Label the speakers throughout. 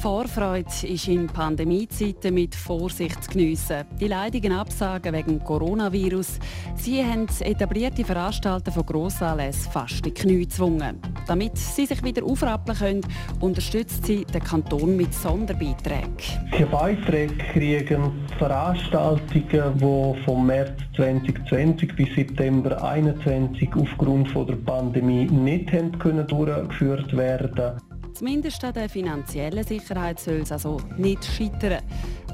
Speaker 1: Vorfreude ist in Pandemiezeiten mit Vorsicht zu geniessen. Die leidigen Absagen wegen Coronavirus. Sie haben etablierte Veranstalter von Grossanlässen fast in Knie gezwungen. Damit sie sich wieder aufrappeln können, unterstützt sie den Kanton mit Sonderbeiträgen.
Speaker 2: Die Beiträge kriegen Veranstaltungen, die vom März 2020 bis September 2021 aufgrund der Pandemie nicht durchgeführt werden können.
Speaker 1: Zumindest an der finanziellen Sicherheit soll es also nicht scheitern.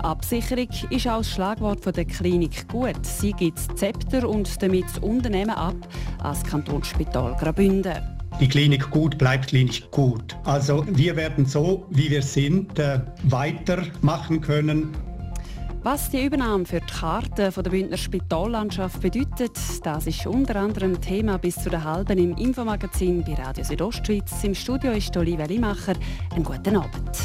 Speaker 1: Absicherung ist auch das Schlagwort von der Klinik gut. Sie gibt das Zepter und damit das Unternehmen ab als Kantonsspital Graubünden.
Speaker 3: Die Klinik gut bleibt Klinik gut. Also wir werden so, wie wir sind, äh, weitermachen können
Speaker 1: was die Übernahme für die Karte der Bündner Spitallandschaft bedeutet, das ist unter anderem Thema bis zu der halben im Infomagazin bei Radio Südostschweiz. Im Studio ist Olivia Limacher. Einen guten Abend.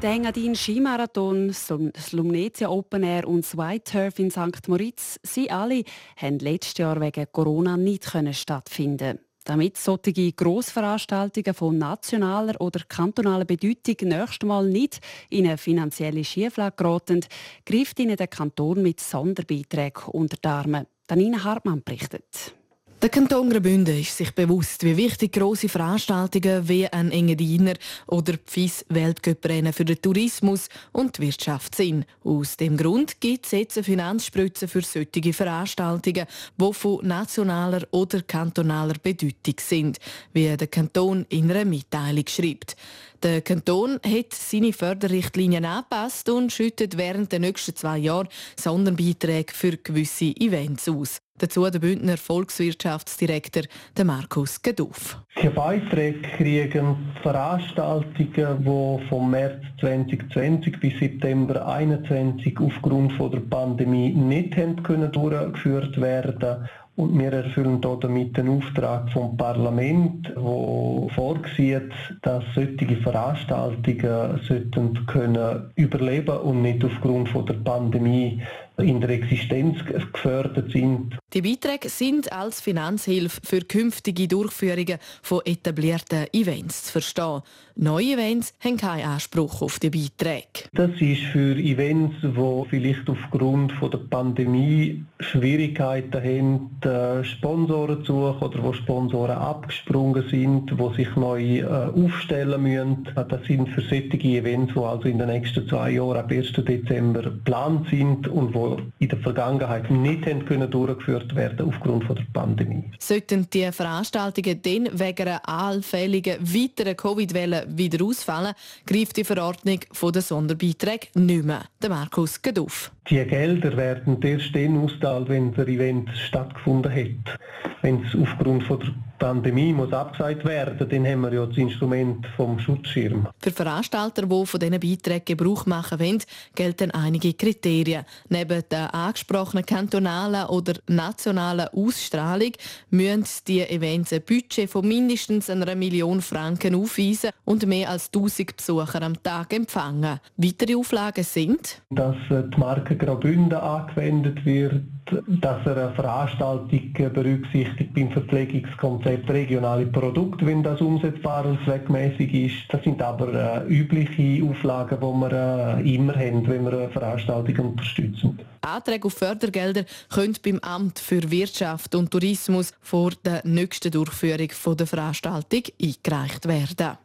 Speaker 1: Der Engadin Skimarathon, das Lumnezia Open Air und das White Turf in St. Moritz, sie alle haben letztes Jahr wegen Corona nicht stattfinden damit solche Grossveranstaltungen von nationaler oder kantonaler Bedeutung nächstes Mal nicht in eine finanzielle Schieflage geraten, greift ihnen der Kanton mit Sonderbeiträgen unter die Arme. Danina Hartmann berichtet.
Speaker 4: Der Kanton Graubünden ist sich bewusst, wie wichtig grosse Veranstaltungen wie ein Engadiner oder FIS Weltcuprennen für den Tourismus und die Wirtschaft sind. Aus dem Grund gibt es jetzt eine Finanzspritze für solche Veranstaltungen, die von nationaler oder kantonaler Bedeutung sind, wie der Kanton in einer Mitteilung schreibt. Der Kanton hat seine Förderrichtlinien angepasst und schüttet während der nächsten zwei Jahre Sonderbeiträge für gewisse Events aus. Dazu der Bündner Volkswirtschaftsdirektor Markus Geduff.
Speaker 2: Die Beiträge kriegen Veranstaltungen, die vom März 2020 bis September 2021 aufgrund der Pandemie nicht durchgeführt werden können und wir erfüllen damit den Auftrag vom Parlament, wo vorsieht, dass solche Veranstaltungen sollten können überleben und nicht aufgrund der Pandemie in der Existenz gefördert sind.
Speaker 4: Die Beiträge sind als Finanzhilfe für künftige Durchführungen von etablierten Events zu verstehen. Neue Events haben keinen Anspruch auf die Beiträge.
Speaker 2: Das ist für Events, die vielleicht aufgrund von der Pandemie Schwierigkeiten haben, Sponsoren zu suchen oder wo Sponsoren abgesprungen sind, die sich neu äh, aufstellen müssen. Das sind für solche Events, die also in den nächsten zwei Jahren ab 1. Dezember geplant sind und wo in der Vergangenheit nicht haben können durchgeführt werden aufgrund von der Pandemie.
Speaker 4: Sollten die Veranstaltungen dann wegen einer allfälligen weiteren Covid-Welle wieder ausfallen, greift die Verordnung von den Sonderbeiträgen nicht mehr. Der Markus geht auf.
Speaker 2: Die Gelder werden erst dann ausgezahlt, wenn der Event stattgefunden hat. Wenn es aufgrund von der Pandemie muss abgesagt werden, dann haben wir ja das Instrument vom Schutzschirm.
Speaker 4: Für Veranstalter, die von diesen Beiträgen Gebrauch machen wollen, gelten einige Kriterien. Neben der angesprochenen kantonalen oder nationalen Ausstrahlung müssen die Events ein Budget von mindestens einer Million Franken aufweisen und mehr als 1000 Besucher am Tag empfangen. Weitere Auflagen sind,
Speaker 2: dass die Marke Graubünden angewendet wird, dass er eine Veranstaltung berücksichtigt beim Verpflegungskonzept regionale Produkte, wenn das umsetzbar und zweckmäßig ist. Das sind aber äh, übliche Auflagen, die wir äh, immer haben, wenn wir eine Veranstaltung unterstützen.
Speaker 4: Anträge auf Fördergelder können beim Amt für Wirtschaft und Tourismus vor der nächsten Durchführung der Veranstaltung eingereicht werden.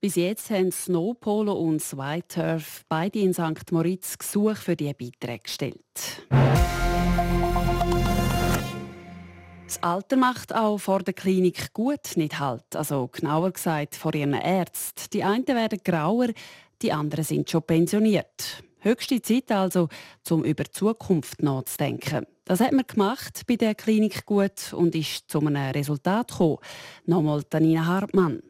Speaker 1: Bis jetzt haben Snowpolo und Whiteturf beide in St. Moritz Gesuch für die Beiträge gestellt. Alter macht auch vor der Klinik gut nicht halt. Also genauer gesagt vor ihren Ärzten. Die einen werden grauer, die anderen sind schon pensioniert. Höchste Zeit also, um über die Zukunft nachzudenken. Das hat man gemacht bei der Klinik gut und ist zu einem Resultat gekommen. Nochmal Tanina Hartmann.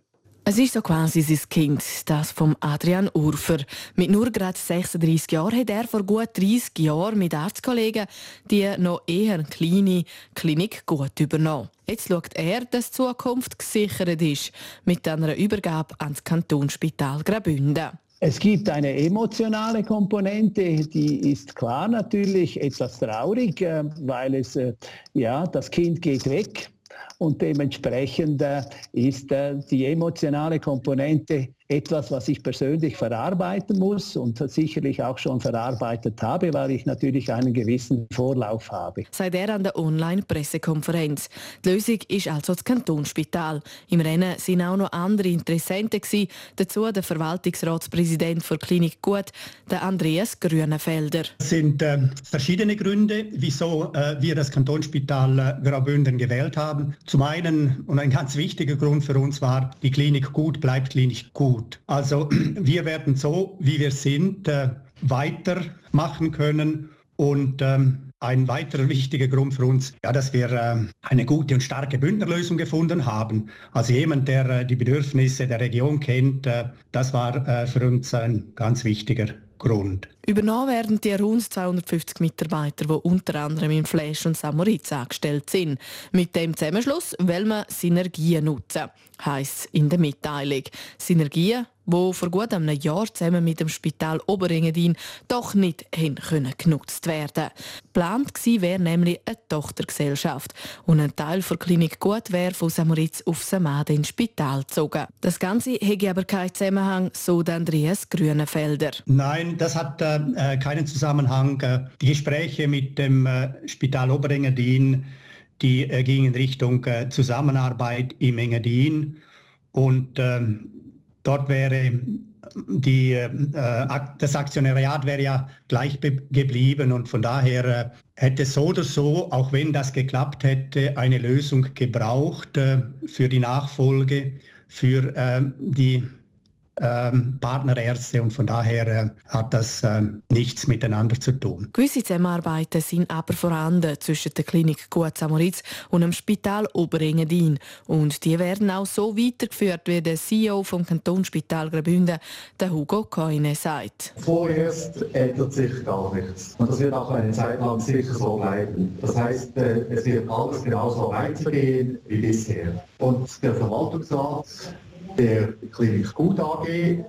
Speaker 4: Es ist so quasi sein Kind, das vom Adrian Urfer. Mit nur gerade 36 Jahren hat er vor gut 30 Jahren mit Arztkollegen die noch eher kleine Klinik gut übernommen. Jetzt schaut er, dass die Zukunft gesichert ist mit einer Übergabe ans Kantonsspital Graubünden.
Speaker 5: Es gibt eine emotionale Komponente, die ist klar natürlich etwas traurig, äh, weil es äh, ja das Kind geht weg und dementsprechend äh, ist äh, die emotionale Komponente etwas, was ich persönlich verarbeiten muss und sicherlich auch schon verarbeitet habe, weil ich natürlich einen gewissen Vorlauf habe.
Speaker 4: Seit er an der Online-Pressekonferenz. Die Lösung ist also das Kantonsspital. Im Rennen sind auch noch andere Interessenten gewesen. Dazu der Verwaltungsratspräsident der Klinik Gut, der Andreas Grünenfelder.
Speaker 3: Es sind äh, verschiedene Gründe, wieso äh, wir das Kantonsspital äh, Graubünden gewählt haben. Zum einen und ein ganz wichtiger Grund für uns war, die Klinik Gut bleibt Klinik Gut gut. Also wir werden so, wie wir sind, äh, weitermachen können und ähm, ein weiterer wichtiger Grund für uns, ja, dass wir äh, eine gute und starke Bündnerlösung gefunden haben. Also jemand, der äh, die Bedürfnisse der Region kennt, äh, das war äh, für uns ein ganz wichtiger Grund.
Speaker 4: Übernommen werden die rund 250 Mitarbeiter, die unter anderem in Flash und Samoritz angestellt sind. Mit dem Zusammenschluss will man Synergien nutzen, heisst in der Mitteilung. Synergien, die vor gut einem Jahr zusammen mit dem Spital Oberengadin doch nicht hin genutzt werden. Geplant wäre nämlich eine Tochtergesellschaft und ein Teil der Klinik Gut wäre von Samoritz auf Samade ins Spital gezogen. Das Ganze hätte aber keinen Zusammenhang, so Andreas Grünenfelder.
Speaker 3: Nein, das hat äh, keinen Zusammenhang. Die Gespräche mit dem äh, Spital Oberengadin, die äh, gingen in Richtung äh, Zusammenarbeit im Engadin und ähm, Dort wäre die, äh, das Aktionariat wäre ja gleich geblieben und von daher äh, hätte so oder so, auch wenn das geklappt hätte, eine Lösung gebraucht äh, für die Nachfolge, für äh, die ähm, Partnerärzte und von daher äh, hat das äh, nichts miteinander zu tun.
Speaker 4: Gewisse Zusammenarbeiten sind aber vorhanden zwischen der Klinik Gut Samoritz und dem Spital Oberengadin und die werden auch so weitergeführt, wie der CEO vom Kantonsspital Graubünden, der Hugo Koine, sagt.
Speaker 6: Vorerst ändert sich gar nichts und das wird auch eine Zeit lang sicher so bleiben. Das heißt, äh, es wird alles genauso weitergehen wie bisher. Und der Verwaltungsrat der Klinik Gut AG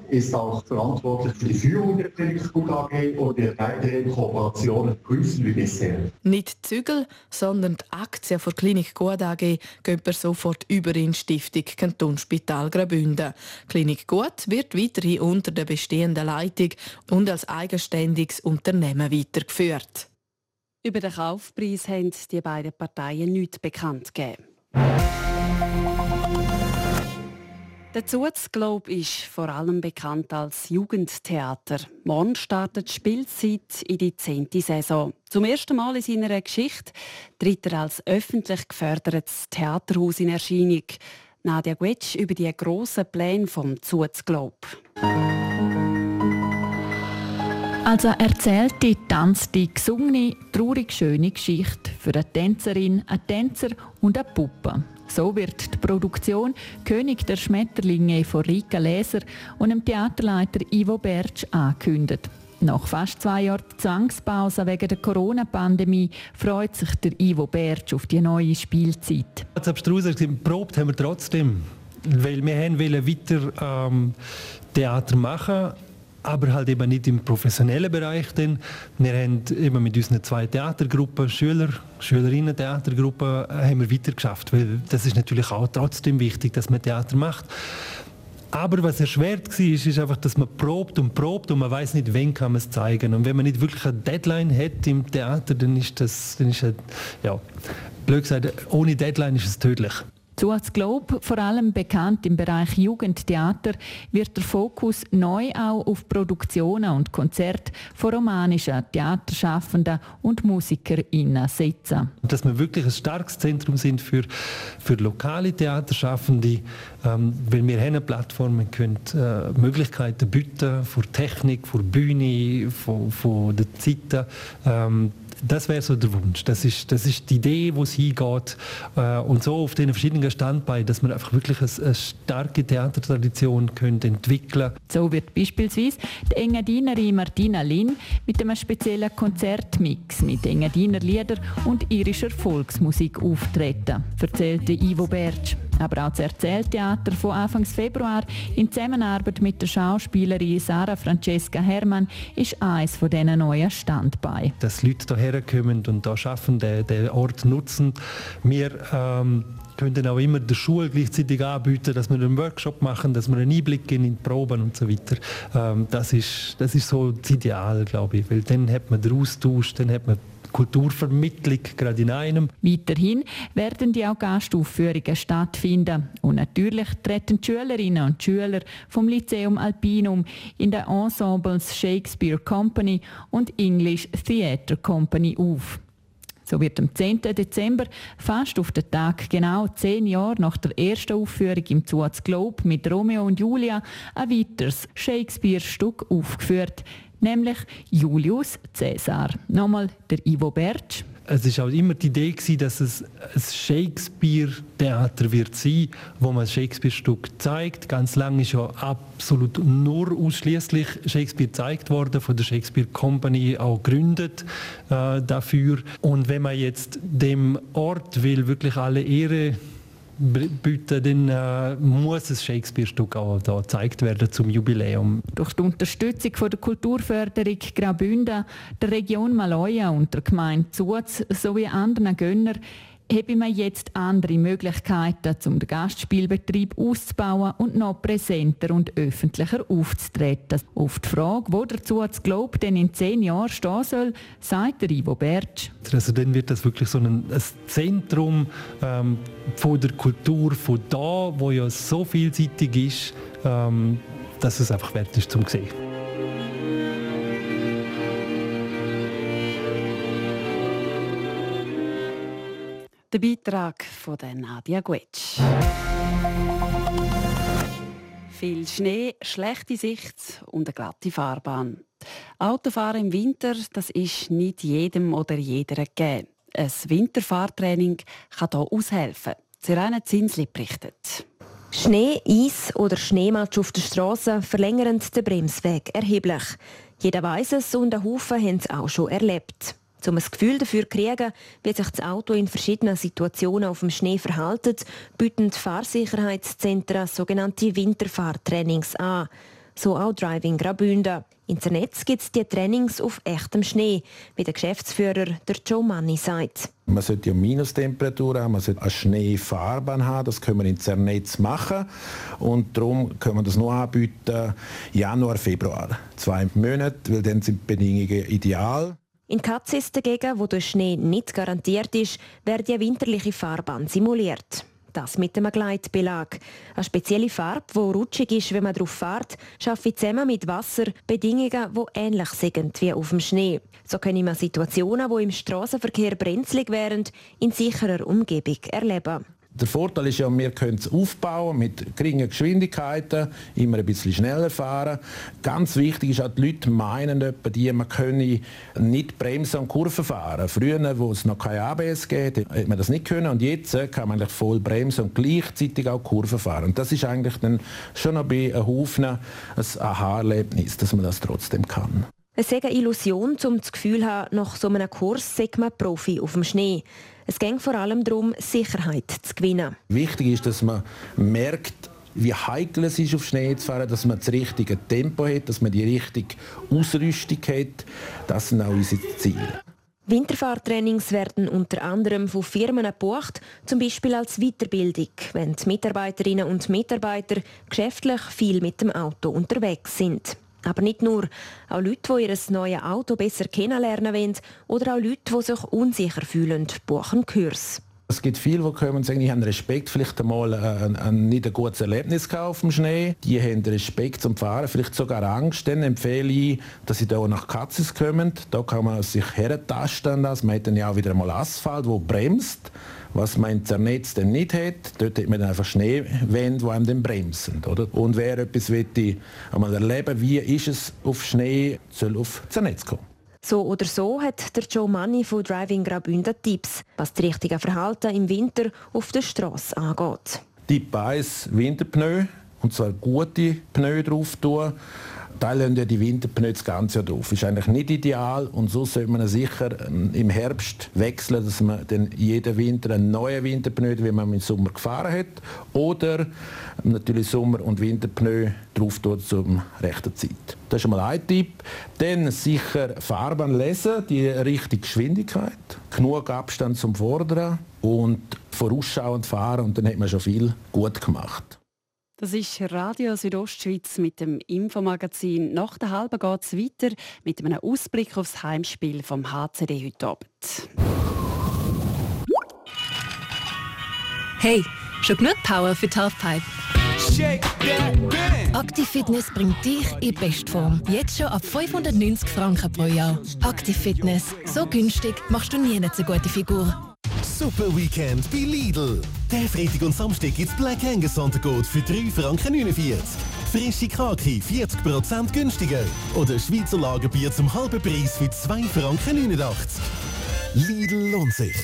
Speaker 6: ist auch verantwortlich für die Führung der Klinik Gut AG und der weiteren Kooperationen prüfen wie bisher.
Speaker 4: Nicht Zügel, sondern die Aktien der Klinik Gut AG gehen per sofort über in Stiftung Kantonsspital Graubünden. Klinik Gut wird weiterhin unter der bestehenden Leitung und als eigenständiges Unternehmen weitergeführt.
Speaker 1: Über den Kaufpreis haben die beiden Parteien nichts bekannt gegeben. Der Zuz Globe ist vor allem bekannt als Jugendtheater. Morgen startet die Spielzeit in die zehnte Saison. Zum ersten Mal in seiner Geschichte tritt er als öffentlich gefördertes Theaterhaus in Erscheinung. Nadia Guetsch über die grossen Pläne vom Zuz Globe.
Speaker 7: Also erzählt die tanzte, gesungene, traurig schöne Geschichte für eine Tänzerin, einen Tänzer und eine Puppe. So wird die Produktion König der Schmetterlinge von Rika Leser und dem Theaterleiter Ivo Bertsch angekündigt. Nach fast zwei Jahren Zwangspause wegen der Corona-Pandemie freut sich der Ivo Bertsch auf die neue Spielzeit.
Speaker 8: Als Abstruser probt haben wir trotzdem, weil wir wollen weiter ähm, Theater machen aber halt eben nicht im professionellen Bereich. Denn wir haben eben mit unseren zwei Theatergruppen, Schüler, Schülerinnen-Theatergruppen, haben wir weitergeschafft, weil das ist natürlich auch trotzdem wichtig, dass man Theater macht. Aber was erschwert war, ist, ist einfach, dass man probt und probt und man weiß nicht, wann kann man es zeigen. Und wenn man nicht wirklich eine Deadline hat im Theater, dann ist das, dann ist, ja, blöd gesagt, ohne Deadline ist es tödlich.
Speaker 7: Zu als Globe, vor allem bekannt im Bereich Jugendtheater, wird der Fokus neu auch auf Produktionen und Konzerte von romanischen Theaterschaffenden und MusikerInnen setzen.
Speaker 8: Dass wir wirklich ein starkes Zentrum sind für, für lokale Theaterschaffende, ähm, weil wir haben Plattformen können äh, Möglichkeiten bieten, für Technik, für Bühne, von, von der Zeit. Ähm, das wäre so der Wunsch. Das ist, das ist die Idee, wo es hingeht. Äh, und so auf den verschiedenen Standbeinen, dass man einfach wirklich eine, eine starke Theatertradition können entwickeln
Speaker 7: So wird beispielsweise die Engadinerin Martina Lin mit einem speziellen Konzertmix mit Engadiner Lieder und irischer Volksmusik auftreten, erzählte Ivo Bertsch. Aber auch das Erzähltheater von Anfang Februar in Zusammenarbeit mit der Schauspielerin Sarah Francesca Hermann ist eines von diesen neuen Standbeinen.
Speaker 8: Dass Leute hierher kommen und hier arbeiten, den, den Ort nutzen. Wir ähm, können auch immer der Schule gleichzeitig anbieten, dass wir einen Workshop machen, dass wir einen Einblick in die Proben und so weiter. Ähm, das, ist, das ist so das Ideal, glaube ich, weil dann hat man den Austausch, dann hat man Kulturvermittlung gerade in einem.
Speaker 7: Weiterhin werden die auch Gastaufführungen stattfinden. Und natürlich treten die Schülerinnen und Schüler vom Lyceum Alpinum in den Ensembles Shakespeare Company und English Theatre Company auf. So wird am 10. Dezember, fast auf den Tag genau zehn Jahre nach der ersten Aufführung im Zuaz Globe mit Romeo und Julia, ein weiteres Shakespeare-Stück aufgeführt nämlich Julius Caesar. Nochmal der Ivo Bertsch.
Speaker 8: Es war auch immer die Idee, dass es ein Shakespeare-Theater wird sein, wo man Shakespeare-Stück zeigt. Ganz lange ist ja absolut nur ausschließlich Shakespeare gezeigt worden, von der Shakespeare Company auch gegründet äh, dafür. Und wenn man jetzt dem Ort will wirklich alle Ehre bieten, dann äh, muss ein Shakespeare-Stück auch da gezeigt werden zum Jubiläum.
Speaker 7: Durch die Unterstützung von der Kulturförderung Graubünden, der Region Maloja und der Gemeinde Zuz sowie anderen Gönnern habe man jetzt andere Möglichkeiten, um den Gastspielbetrieb auszubauen und noch präsenter und öffentlicher aufzutreten. Auf die Frage, wo dazu das Globe denn in zehn Jahren stehen soll, sagt der Ivo Bertsch.
Speaker 8: Also dann wird das wirklich so ein, ein Zentrum ähm, von der Kultur von da, wo ja so vielseitig ist, ähm, dass es einfach wert ist zum sehen.
Speaker 1: Der Beitrag von Nadia Guetsch. Viel Schnee, schlechte Sicht und eine glatte Fahrbahn. Autofahren im Winter, das ist nicht jedem oder jeder gegeben. Ein Winterfahrtraining kann hier aushelfen. Sirene Zinsli berichtet.
Speaker 9: Schnee, Eis oder Schneematsch auf der Straße verlängern den Bremsweg erheblich. Jeder weiß es und ein Haufen haben es auch schon erlebt. Um ein Gefühl dafür zu kriegen, wie sich das Auto in verschiedenen Situationen auf dem Schnee verhält, bieten Fahrsicherheitszentren sogenannte Winterfahrtrainings an. So auch Driving Graubünden. Ins Netz gibt es die Trainings auf echtem Schnee, wie der Geschäftsführer der Joe Money sagt.
Speaker 10: Man sollte ja Minustemperaturen haben, man sollte eine Schneefahrbahn haben, das können wir ins Netz machen. Und darum können wir das nur anbieten Januar, Februar. Zwei Monate, weil dann sind die Bedingungen ideal.
Speaker 9: In Katzis dagegen, wo der Schnee nicht garantiert ist, wird die winterliche Fahrbahn simuliert. Das mit einem Gleitbelag. Eine spezielle Farbe, die rutschig ist, wenn man darauf fährt, schaffe zusammen mit Wasser Bedingungen, die ähnlich sind wie auf dem Schnee. So können wir Situationen, die im Straßenverkehr brenzlig wären, in sicherer Umgebung erleben.
Speaker 10: Der Vorteil ist ja, wir können es aufbauen mit geringen Geschwindigkeiten, immer ein bisschen schneller fahren. Ganz wichtig ist auch, die Leute meinen etwa, die man könne nicht bremsen und Kurven fahren. Früher, wo es noch kein ABS gab, hat man das nicht können und jetzt äh, kann man eigentlich voll bremsen und gleichzeitig auch Kurven fahren. Und das ist eigentlich dann schon noch bei einem Haufen ein Aha-Erlebnis, dass man das trotzdem kann.
Speaker 9: Es ist eine Illusion, um das Gefühl zu haben, nach so einem Kurs sei man Profi auf dem Schnee. Es ging vor allem darum, Sicherheit zu gewinnen.
Speaker 10: Wichtig ist, dass man merkt, wie heikel es ist, auf Schnee zu fahren, dass man das richtige Tempo hat, dass man die richtige Ausrüstung hat. Das sind auch unsere Ziele.
Speaker 9: Winterfahrtrainings werden unter anderem von Firmen gebucht, zum Beispiel als Weiterbildung, wenn die Mitarbeiterinnen und Mitarbeiter geschäftlich viel mit dem Auto unterwegs sind. Aber nicht nur. Auch Leute, die ihr neues Auto besser kennenlernen wollen oder auch Leute, die sich unsicher fühlen, buchen Kurs.
Speaker 10: Es gibt viele, die kommen und sagen, ich habe Respekt, vielleicht einmal ein, ein, nicht ein gutes Erlebnis auf dem Schnee. Die haben Respekt zum Fahren, vielleicht sogar Angst. Dann empfehle ich, dass sie hier nach Katzes kommen. Da kann man sich herentasten. Man hat dann ja auch wieder einmal Asphalt, wo bremst was man in Zernetz dann nicht hat. Dort hat man dann einfach Schneewände, die einem dann bremsen. Oder? Und wer etwas möchte, einmal erleben wie ist es auf Schnee, soll auf Zernetz kommen.
Speaker 9: So oder so hat der Joe Money von Driving Graubünden Tipps, was das richtige Verhalten im Winter auf der Straße angeht.
Speaker 10: Tipp 1 Winterpneu und zwar gute Pneu drauf tun. Da lassen ja die Winterpneu ganze Jahr drauf. Ist eigentlich nicht ideal und so sollte man sicher ähm, im Herbst wechseln, dass man dann jeden Winter einen neuen Winterpneu, wie man im Sommer gefahren hat, oder natürlich Sommer- und Winterpneu drauf tut zur rechten Zeit. Das ist mal ein Tipp. Dann sicher Fahrbahn lesen, die richtige Geschwindigkeit, genug Abstand zum Vorderen und vorausschauend fahren und dann hat man schon viel gut gemacht.
Speaker 1: Das ist Radio Südostschweiz mit dem Infomagazin. Nach der halben geht es weiter mit einem Ausblick aufs Heimspiel vom HCD heute Abend.
Speaker 11: Hey, schon genug Power für die Halfpipe? Active Fitness bringt dich in Bestform. Jetzt schon ab 590 Franken pro Jahr. Active Fitness. So günstig machst du nie eine so gute Figur.
Speaker 12: Super Weekend bei Lidl. Der Freitag und Samstag gibt's Black Angus Sonntaggot für 3 Franken 49. Frische Kaki 40% günstiger. Oder Schweizer Lagerbier zum halben Preis für 2 Franken 89. Lidl lohnt sich.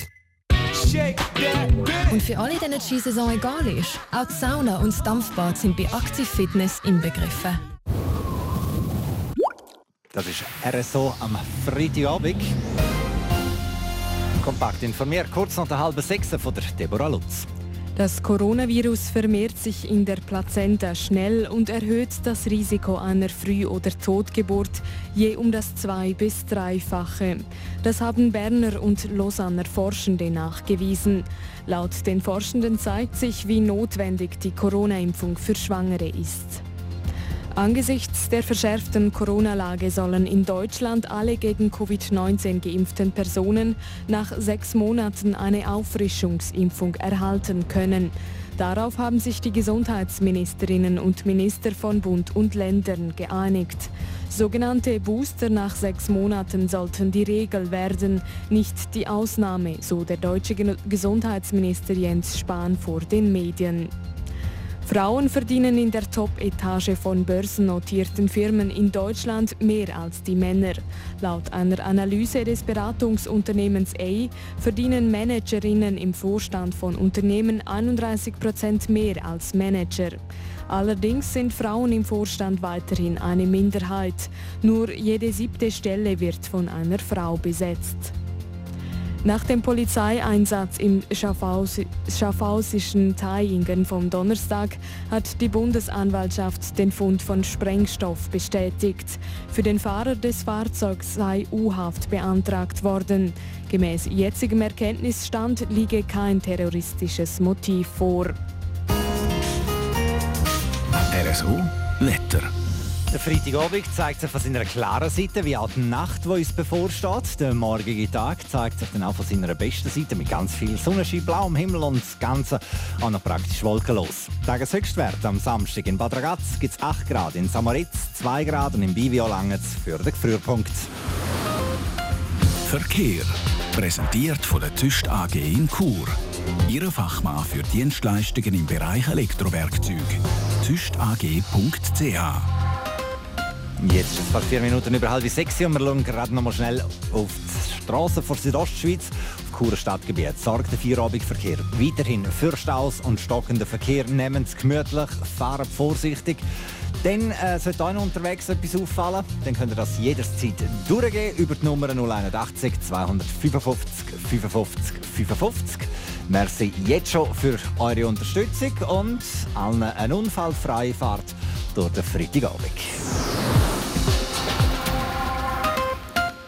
Speaker 11: Und für alle, denen die Skisaison egal ist, auch die Sauna und das Dampfbad sind bei Active Fitness inbegriffen.
Speaker 13: Das ist RSO am Freitagabend. Kompakt informiert, kurz nach der halben sechs von der Deborah Lutz.
Speaker 14: Das Coronavirus vermehrt sich in der Plazenta schnell und erhöht das Risiko einer Früh- oder Totgeburt je um das zwei- bis dreifache. Das haben Berner und Lausanner Forschende nachgewiesen. Laut den Forschenden zeigt sich, wie notwendig die Corona-Impfung für Schwangere ist. Angesichts der verschärften Corona-Lage sollen in Deutschland alle gegen Covid-19 geimpften Personen nach sechs Monaten eine Auffrischungsimpfung erhalten können. Darauf haben sich die Gesundheitsministerinnen und Minister von Bund und Ländern geeinigt. Sogenannte Booster nach sechs Monaten sollten die Regel werden, nicht die Ausnahme, so der deutsche Gesundheitsminister Jens Spahn vor den Medien. Frauen verdienen in der Top-Etage von börsennotierten Firmen in Deutschland mehr als die Männer. Laut einer Analyse des Beratungsunternehmens A verdienen Managerinnen im Vorstand von Unternehmen 31 Prozent mehr als Manager. Allerdings sind Frauen im Vorstand weiterhin eine Minderheit. Nur jede siebte Stelle wird von einer Frau besetzt. Nach dem Polizeieinsatz im schaffhausischen Taingen vom Donnerstag hat die Bundesanwaltschaft den Fund von Sprengstoff bestätigt. Für den Fahrer des Fahrzeugs sei U-Haft beantragt worden. Gemäß jetzigem Erkenntnisstand liege kein terroristisches Motiv vor.
Speaker 15: RSO Letter.
Speaker 13: Der Freitagabend zeigt sich von seiner klaren Seite, wie auch die Nacht, die uns bevorsteht. Der morgige Tag zeigt sich dann auch von seiner besten Seite mit ganz viel Sonnenschein, blauem Himmel und das Ganze auch noch praktisch wolkenlos. Tageshöchstwert am Samstag in Bad Ragaz gibt es 8 Grad, in Samoritz 2 Grad und in Bivio lange für den Frühpunkt.
Speaker 15: Verkehr. Präsentiert von der Tüst AG in Chur. Ihre Fachmann für Dienstleistungen im Bereich Elektrowerkzeug. tüstag.ch
Speaker 13: Jetzt ist es fast vier Minuten über halb sechs und wir schauen gerade noch mal schnell auf die Straßen von Südostschweiz. Auf Churer Stadtgebiet sorgt der Feierabendverkehr weiterhin für Staus und stockenden Verkehr. Nehmen Sie gemütlich, fahren vorsichtig. Dann äh, sollte noch unterwegs etwas auffallen. Dann könnt ihr das jederzeit durchgehen über die Nummer 081 255 55 55. Merci jetzt schon für eure Unterstützung und allen eine unfallfreie Fahrt durch den Freitagabend.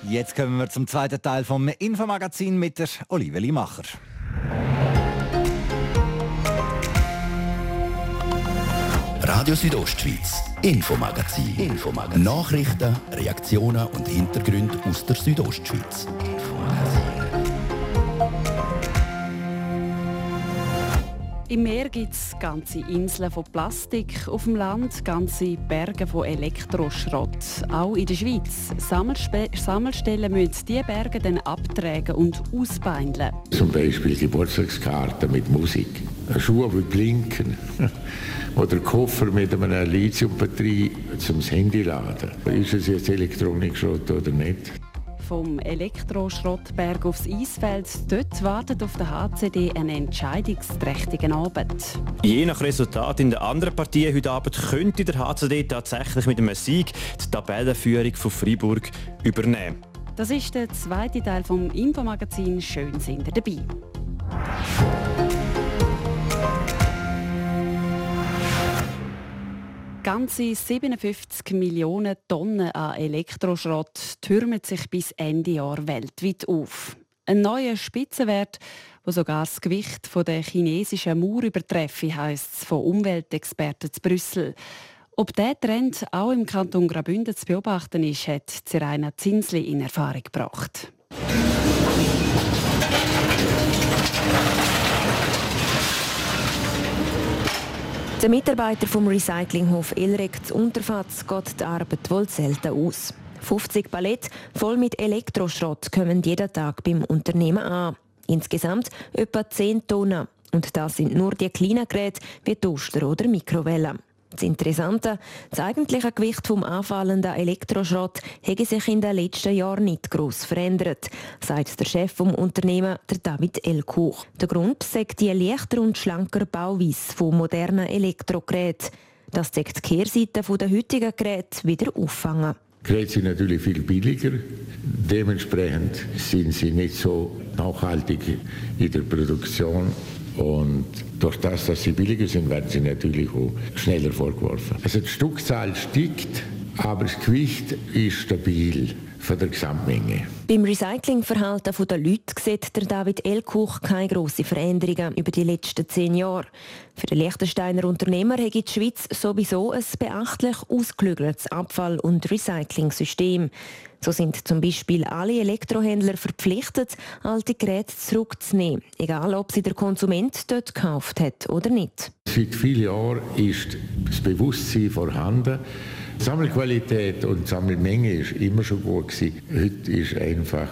Speaker 13: Jetzt kommen wir zum zweiten Teil vom Infomagazin mit der Olivia Macher.
Speaker 15: Radio Südostschweiz, Infomagazin. Infomagazin. Nachrichten, Reaktionen und Hintergründe aus der Südostschweiz.
Speaker 1: Im Meer gibt es ganze Inseln von Plastik, auf dem Land ganze Berge von Elektroschrott. Auch in der Schweiz. Sammelspe Sammelstellen müssen diese Berge dann abtragen und ausbeindeln.
Speaker 16: Zum Beispiel Geburtstagskarten mit Musik, Schuhe, die blinken oder Koffer mit einer Lithiumbatterie zum Handy laden. Ist es jetzt Elektronikschrott oder nicht?
Speaker 9: Vom Elektroschrottberg aufs Eisfeld. Dort wartet auf der HCD einen entscheidungsträchtigen Abend.
Speaker 17: Je nach Resultat in der anderen Partie heute Abend könnte der HCD tatsächlich mit einem Sieg die Tabellenführung von Freiburg übernehmen.
Speaker 9: Das ist der zweite Teil vom Infomagazin. Schön sind ihr dabei. Ganze 57 Millionen Tonnen an Elektroschrott türmen sich bis Ende Jahr weltweit auf. Ein neuer Spitzenwert, der sogar das Gewicht der chinesischen Mauer übertreffe, heisst es von Umweltexperten zu Brüssel. Ob dieser Trend auch im Kanton Graubünden zu beobachten ist, hat Zeraina Zinsli in Erfahrung gebracht. Der Mitarbeiter vom Recyclinghof Elrek zu Unterfatz geht die Arbeit wohl selten aus. 50 Palette voll mit Elektroschrott kommen jeden Tag beim Unternehmen an. Insgesamt etwa 10 Tonnen. Und das sind nur die kleinen Geräte wie Toaster oder Mikrowellen. Das Interessante, das eigentliche Gewicht vom anfallenden Elektroschrott hätte sich in den letzten Jahren nicht gross verändert, sagt der Chef vom Unternehmen, der David Elkuch. Der Grund sagt die leichter und schlanker Bauweise von modernen Elektrogeräten. Das zeigt die Kehrseite der heutigen Geräte wieder auffangen.
Speaker 16: Geräte sind natürlich viel billiger. Dementsprechend sind sie nicht so nachhaltig in der Produktion und durch das, dass sie billiger sind, werden sie natürlich auch schneller vorgeworfen. Also die Stückzahl steigt, aber das Gewicht ist stabil von der Gesamtmenge.
Speaker 9: Beim Recyclingverhalten der Leute sieht der David Elkuch keine grossen Veränderungen über die letzten zehn Jahre. Für den Liechtensteiner Unternehmer hat die Schweiz sowieso ein beachtlich ausgeklügeltes Abfall- und Recycling-System. So sind zum Beispiel alle Elektrohändler verpflichtet, alte Geräte zurückzunehmen, egal ob sie der Konsument dort gekauft hat oder nicht.
Speaker 16: Seit vielen Jahren ist das Bewusstsein vorhanden, Sammelqualität und Sammelmenge ist immer schon gut gewesen. Heute ist einfach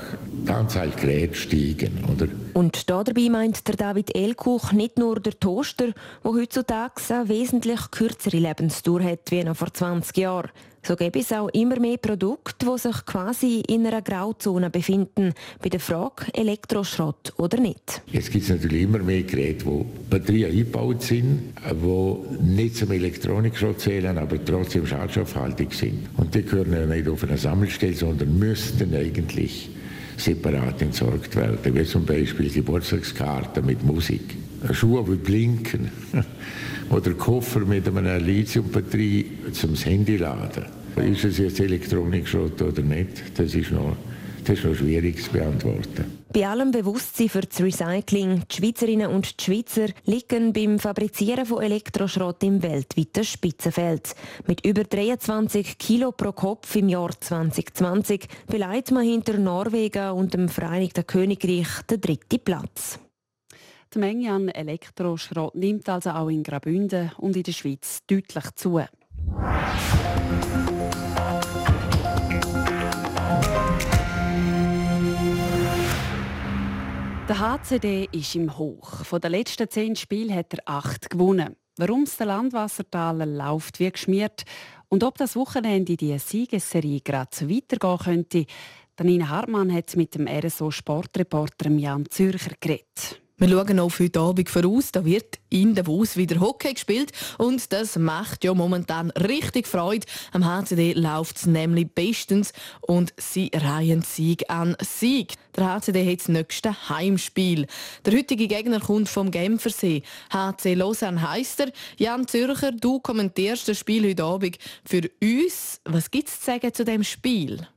Speaker 16: die Anzahl Geräte steigen, oder?
Speaker 9: Und dabei meint der David Elkuch nicht nur der Toaster, der heutzutage eine wesentlich kürzere Lebensdauer hat wie noch vor 20 Jahren. So gäbe es auch immer mehr Produkte, die sich quasi in einer Grauzone befinden, bei der Frage Elektroschrott oder nicht.
Speaker 16: Jetzt gibt es natürlich immer mehr Geräte, wo Batterien eingebaut sind, die nicht zum Elektronikschrott zählen, aber trotzdem schadstoffhaltig sind. Und die gehören ja nicht auf eine Sammelstelle, sondern müssten eigentlich separat entsorgt werden, wie zum Beispiel Geburtstagskarten mit Musik, Schuhe, die blinken oder Koffer mit einer Lithiumbatterie zum Handy laden. Ist es jetzt Elektronikschrott oder nicht? Das ist noch das ist noch schwierig zu beantworten.
Speaker 9: Bei allem Bewusstsein für das Recycling, die Schweizerinnen und die Schweizer liegen beim Fabrizieren von Elektroschrott im weltweiten Spitzenfeld. Mit über 23 Kilo pro Kopf im Jahr 2020 beleidigt man hinter Norwegen und dem Vereinigten Königreich den dritten Platz. Die Menge an Elektroschrott nimmt also auch in Graubünden und in der Schweiz deutlich zu. Der HCD ist im Hoch. Von den letzten zehn Spielen hat er acht gewonnen. Warum es der Landwassertaler läuft wie geschmiert und ob das Wochenende die Siegesserie gerade weitergehen könnte, Danina Hartmann hat mit dem RSO-Sportreporter Jan Zürcher geredet.
Speaker 4: Wir schauen auf heute Abend voraus. Da wird in Davos wieder Hockey gespielt und das macht ja momentan richtig Freude. Am HCD läuft es nämlich bestens und sie reihen Sieg an Sieg. Der HCD hat das nächste Heimspiel. Der heutige Gegner kommt vom Genfersee. HC Lausanne heisst er. Jan Zürcher, du kommentierst das Spiel heute Abend für uns. Was gibt es zu sagen zu dem Spiel?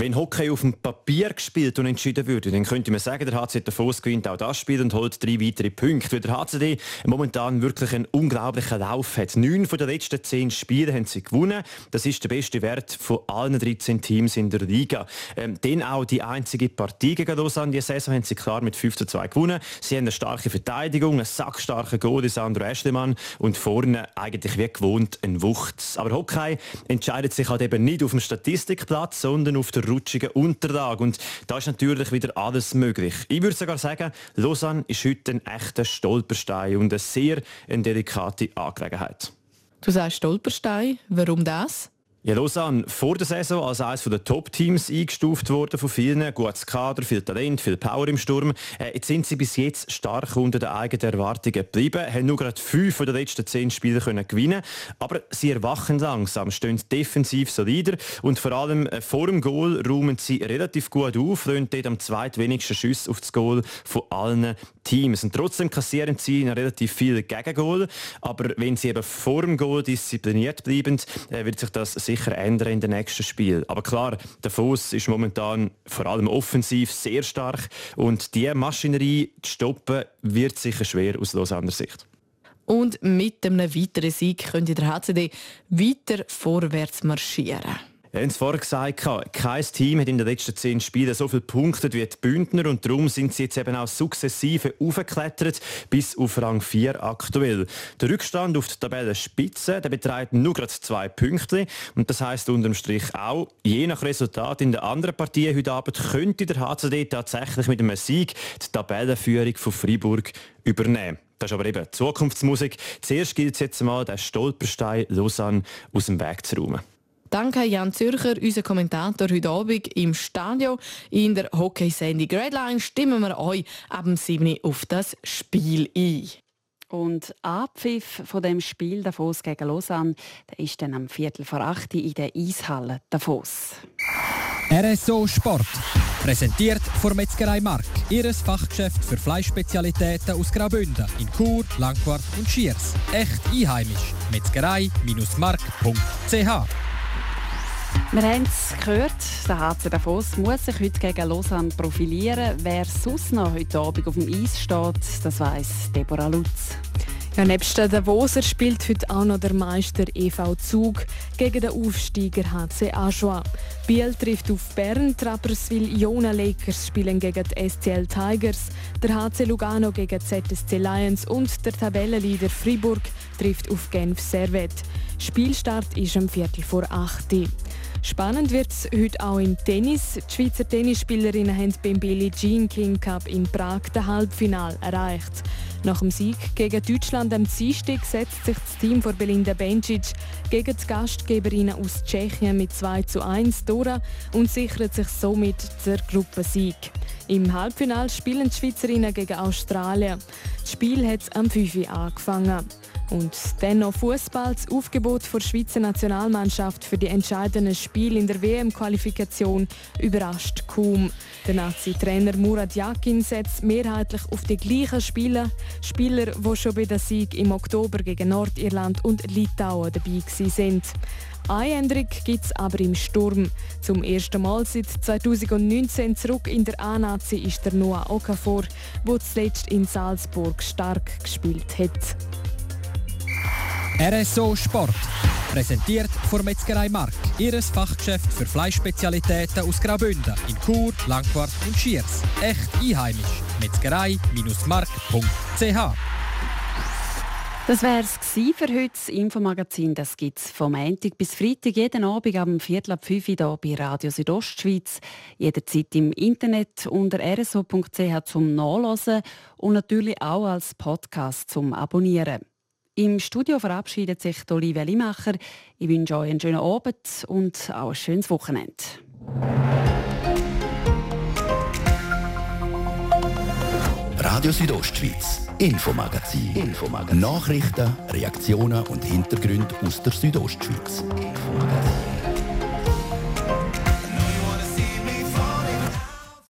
Speaker 17: Wenn Hockey auf dem Papier gespielt und entschieden würde, dann könnte man sagen, der HC Davos gewinnt auch das Spiel und holt drei weitere Punkte. Weil der HCD momentan wirklich einen unglaublichen Lauf hat. Neun von den letzten zehn Spielen haben sie gewonnen. Das ist der beste Wert von allen 13 Teams in der Liga. Ähm, dann auch die einzige Partie gegen Lausanne. Die Saison haben sie klar mit 5 zu 2 gewonnen. Sie haben eine starke Verteidigung, einen sackstarken Goal, Sandro Eschlemann und vorne eigentlich wie gewohnt ein Wucht. Aber Hockey entscheidet sich halt eben nicht auf dem Statistikplatz, sondern auf der rutschigen Unterlage. Und da ist natürlich wieder alles möglich. Ich würde sogar sagen, Lausanne ist heute ein echter Stolperstein und eine sehr delikate Angelegenheit.
Speaker 4: Du sagst Stolperstein. Warum das?
Speaker 17: Ja, Lausanne vor der Saison als eines der Top-Teams eingestuft worden von vielen. Gutes Kader, viel Talent, viel Power im Sturm. Äh, jetzt sind sie bis jetzt stark unter den eigenen Erwartungen geblieben, haben nur gerade fünf von den letzten zehn Spielen können gewinnen Aber sie erwachen langsam, stehen defensiv solider und vor allem äh, vor dem Goal räumen sie relativ gut auf, rollen dort am zweitwenigsten Schuss auf das Goal von allen Teams. Und trotzdem kassieren sie relativ viele Gegengol. Aber wenn sie eben vor dem Goal diszipliniert bleiben, äh, wird sich das sicher ändern in den nächsten Spielen. Aber klar, der Fuß ist momentan vor allem offensiv sehr stark und die Maschinerie zu stoppen wird sicher schwer aus Lausanner Sicht.
Speaker 4: Und mit einem weiteren Sieg könnte der HCD weiter vorwärts marschieren.
Speaker 17: Wir haben es vorher gesagt, kein Team hat in den letzten zehn Spielen so viele Punkte wie die Bündner und darum sind sie jetzt eben auch sukzessive aufgeklettert bis auf Rang 4 aktuell. Der Rückstand auf die Tabellenspitze der beträgt nur gerade zwei Punkte und das heißt unterm Strich auch, je nach Resultat in der anderen Partien heute Abend könnte der HCD tatsächlich mit einem Sieg die Tabellenführung von Freiburg übernehmen. Das ist aber eben Zukunftsmusik. Zuerst gilt es jetzt mal, den Stolperstein Lausanne aus dem Weg zu räumen.
Speaker 4: Danke Jan Zürcher, unser Kommentator heute Abend im Stadion. In der Hockey-Sendung Redline stimmen wir euch ab dem 7. auf das Spiel ein.
Speaker 1: Und Abpfiff von dem Spiel Davos gegen Lausanne, der ist dann am Viertel vor 8 in der Eishalle Davos.
Speaker 18: RSO Sport. Präsentiert von Metzgerei Mark. Ihres Fachgeschäft für Fleischspezialitäten aus Graubünden in Chur, Langquart und Schiers. Echt einheimisch. Metzgerei-mark.ch
Speaker 1: wir haben es gehört, der HC Davos muss sich heute gegen Lausanne profilieren. Wer sonst noch heute Abend auf dem Eis steht, das weiss Deborah Lutz.
Speaker 14: Ja, nebst der Davoser spielt heute auch noch der Meister EV Zug gegen den Aufsteiger HC Ajoie. Biel trifft auf Bern, Trapperswil Jona Lakers spielen gegen die SCL Tigers, der HC Lugano gegen ZSC Lions und der Tabellenleader Fribourg trifft auf Genf Servet. Spielstart ist am Viertel vor 8 Uhr. Spannend wird es heute auch im Tennis. Die Schweizer Tennisspielerinnen haben beim Billie Jean King Cup in Prag das Halbfinale erreicht. Nach dem Sieg gegen Deutschland am Dienstag setzt sich das Team von Belinda Bencic gegen die Gastgeberinnen aus Tschechien mit 2 zu 1 durch und sichert sich somit der Gruppensieg. Im Halbfinale spielen die Schweizerinnen gegen Australien. Das Spiel hat am 5 Uhr angefangen. Und dann noch Fußball. Das Aufgebot der Schweizer Nationalmannschaft für die entscheidenden Spiele in der WM-Qualifikation überrascht kaum. Der Nazi-Trainer Murat Yakin setzt mehrheitlich auf die gleichen Spieler, Spieler, die schon bei der Sieg im Oktober gegen Nordirland und Litauen dabei sind. Eine Änderung gibt es aber im Sturm. Zum ersten Mal seit 2019 zurück in der A-Nazi ist der Noah Okafor, der zuletzt in Salzburg stark gespielt hat.
Speaker 18: RSO Sport. Präsentiert von Metzgerei Mark. Ihres Fachgeschäft für Fleischspezialitäten aus Graubünden in Chur, Langquart und Schiers. Echt einheimisch. Metzgerei-mark.ch
Speaker 1: das wäre es für heute. Das Infomagazin das gibt es vom Montag bis Freitag jeden Abend am Viertel ab 5 Uhr hier bei Radio Südostschweiz. Jederzeit im Internet unter rso.ch zum Nachlesen und natürlich auch als Podcast zum Abonnieren. Im Studio verabschiedet sich Olivia Limacher. Ich wünsche euch einen schönen Abend und auch ein schönes Wochenende.
Speaker 15: Radio Südostschweiz, Infomagazin. Infomagazin. Nachrichten, Reaktionen und Hintergründe aus der Südostschweiz. Infomagazin.